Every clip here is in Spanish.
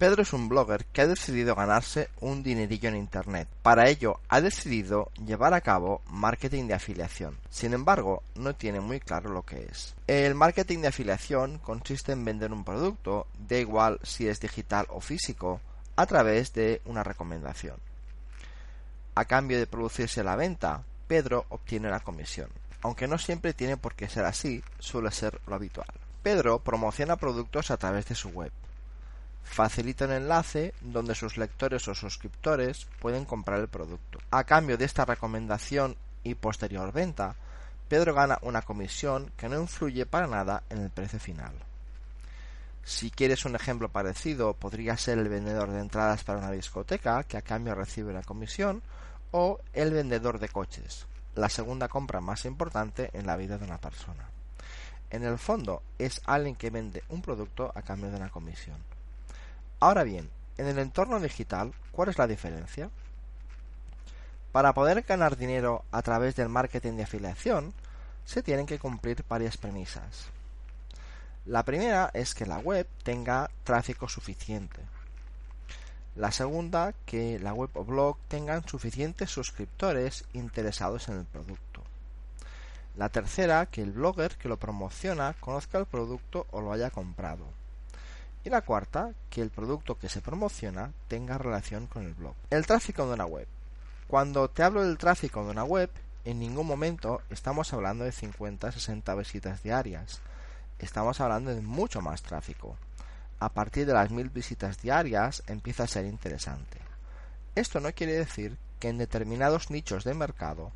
Pedro es un blogger que ha decidido ganarse un dinerillo en Internet. Para ello ha decidido llevar a cabo marketing de afiliación. Sin embargo, no tiene muy claro lo que es. El marketing de afiliación consiste en vender un producto, da igual si es digital o físico, a través de una recomendación. A cambio de producirse la venta, Pedro obtiene una comisión. Aunque no siempre tiene por qué ser así, suele ser lo habitual. Pedro promociona productos a través de su web facilita un enlace donde sus lectores o suscriptores pueden comprar el producto. A cambio de esta recomendación y posterior venta, Pedro gana una comisión que no influye para nada en el precio final. Si quieres un ejemplo parecido, podría ser el vendedor de entradas para una discoteca, que a cambio recibe una comisión, o el vendedor de coches, la segunda compra más importante en la vida de una persona. En el fondo, es alguien que vende un producto a cambio de una comisión. Ahora bien, en el entorno digital, ¿cuál es la diferencia? Para poder ganar dinero a través del marketing de afiliación, se tienen que cumplir varias premisas. La primera es que la web tenga tráfico suficiente. La segunda, que la web o blog tengan suficientes suscriptores interesados en el producto. La tercera, que el blogger que lo promociona conozca el producto o lo haya comprado. Y la cuarta, que el producto que se promociona tenga relación con el blog. El tráfico de una web. Cuando te hablo del tráfico de una web, en ningún momento estamos hablando de 50-60 visitas diarias. Estamos hablando de mucho más tráfico. A partir de las 1000 visitas diarias empieza a ser interesante. Esto no quiere decir que en determinados nichos de mercado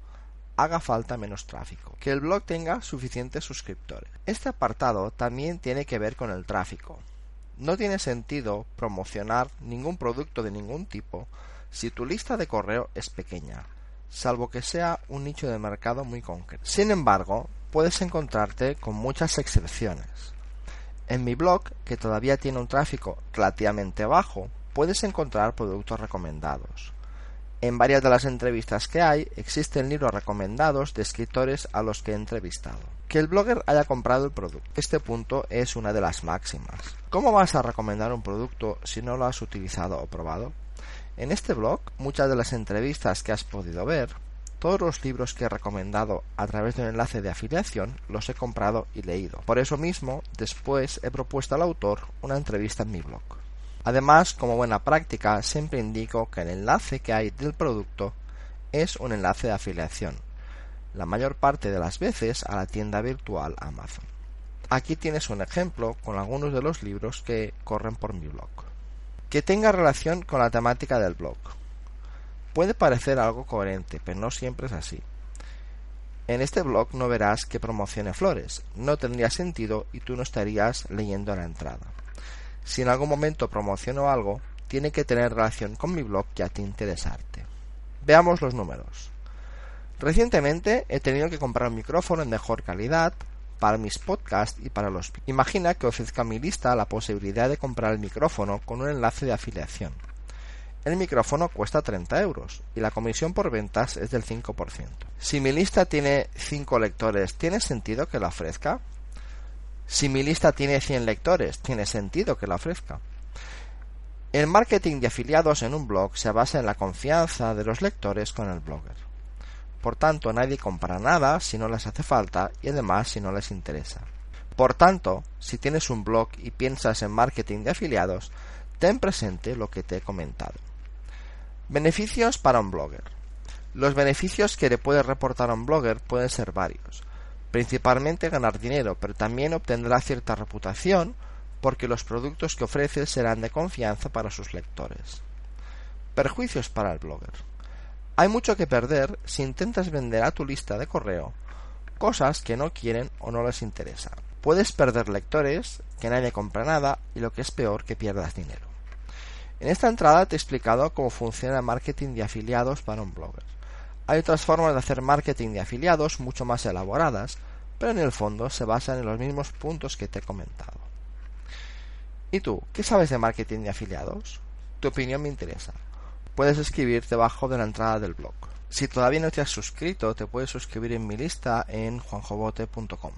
haga falta menos tráfico, que el blog tenga suficientes suscriptores. Este apartado también tiene que ver con el tráfico. No tiene sentido promocionar ningún producto de ningún tipo si tu lista de correo es pequeña, salvo que sea un nicho de mercado muy concreto. Sin embargo, puedes encontrarte con muchas excepciones. En mi blog, que todavía tiene un tráfico relativamente bajo, puedes encontrar productos recomendados. En varias de las entrevistas que hay existen libros recomendados de escritores a los que he entrevistado. Que el blogger haya comprado el producto. Este punto es una de las máximas. ¿Cómo vas a recomendar un producto si no lo has utilizado o probado? En este blog, muchas de las entrevistas que has podido ver, todos los libros que he recomendado a través de un enlace de afiliación los he comprado y leído. Por eso mismo, después he propuesto al autor una entrevista en mi blog. Además, como buena práctica, siempre indico que el enlace que hay del producto es un enlace de afiliación, la mayor parte de las veces a la tienda virtual Amazon. Aquí tienes un ejemplo con algunos de los libros que corren por mi blog. Que tenga relación con la temática del blog. Puede parecer algo coherente, pero no siempre es así. En este blog no verás que promocione flores, no tendría sentido y tú no estarías leyendo la entrada. Si en algún momento promociono algo, tiene que tener relación con mi blog y a ti interesarte. Veamos los números. Recientemente he tenido que comprar un micrófono en mejor calidad para mis podcasts y para los... Imagina que ofrezca a mi lista la posibilidad de comprar el micrófono con un enlace de afiliación. El micrófono cuesta 30 euros y la comisión por ventas es del 5%. Si mi lista tiene 5 lectores, ¿tiene sentido que la ofrezca? Si mi lista tiene 100 lectores, tiene sentido que la ofrezca. El marketing de afiliados en un blog se basa en la confianza de los lectores con el blogger. Por tanto, nadie compra nada si no les hace falta y además si no les interesa. Por tanto, si tienes un blog y piensas en marketing de afiliados, ten presente lo que te he comentado. Beneficios para un blogger. Los beneficios que le puedes reportar a un blogger pueden ser varios principalmente ganar dinero, pero también obtendrá cierta reputación porque los productos que ofrece serán de confianza para sus lectores. Perjuicios para el blogger. Hay mucho que perder si intentas vender a tu lista de correo cosas que no quieren o no les interesa. Puedes perder lectores, que nadie compra nada y lo que es peor que pierdas dinero. En esta entrada te he explicado cómo funciona el marketing de afiliados para un blogger. Hay otras formas de hacer marketing de afiliados mucho más elaboradas, pero en el fondo se basan en los mismos puntos que te he comentado. ¿Y tú, qué sabes de marketing de afiliados? Tu opinión me interesa. Puedes escribir debajo de la entrada del blog. Si todavía no te has suscrito, te puedes suscribir en mi lista en juanjobote.com.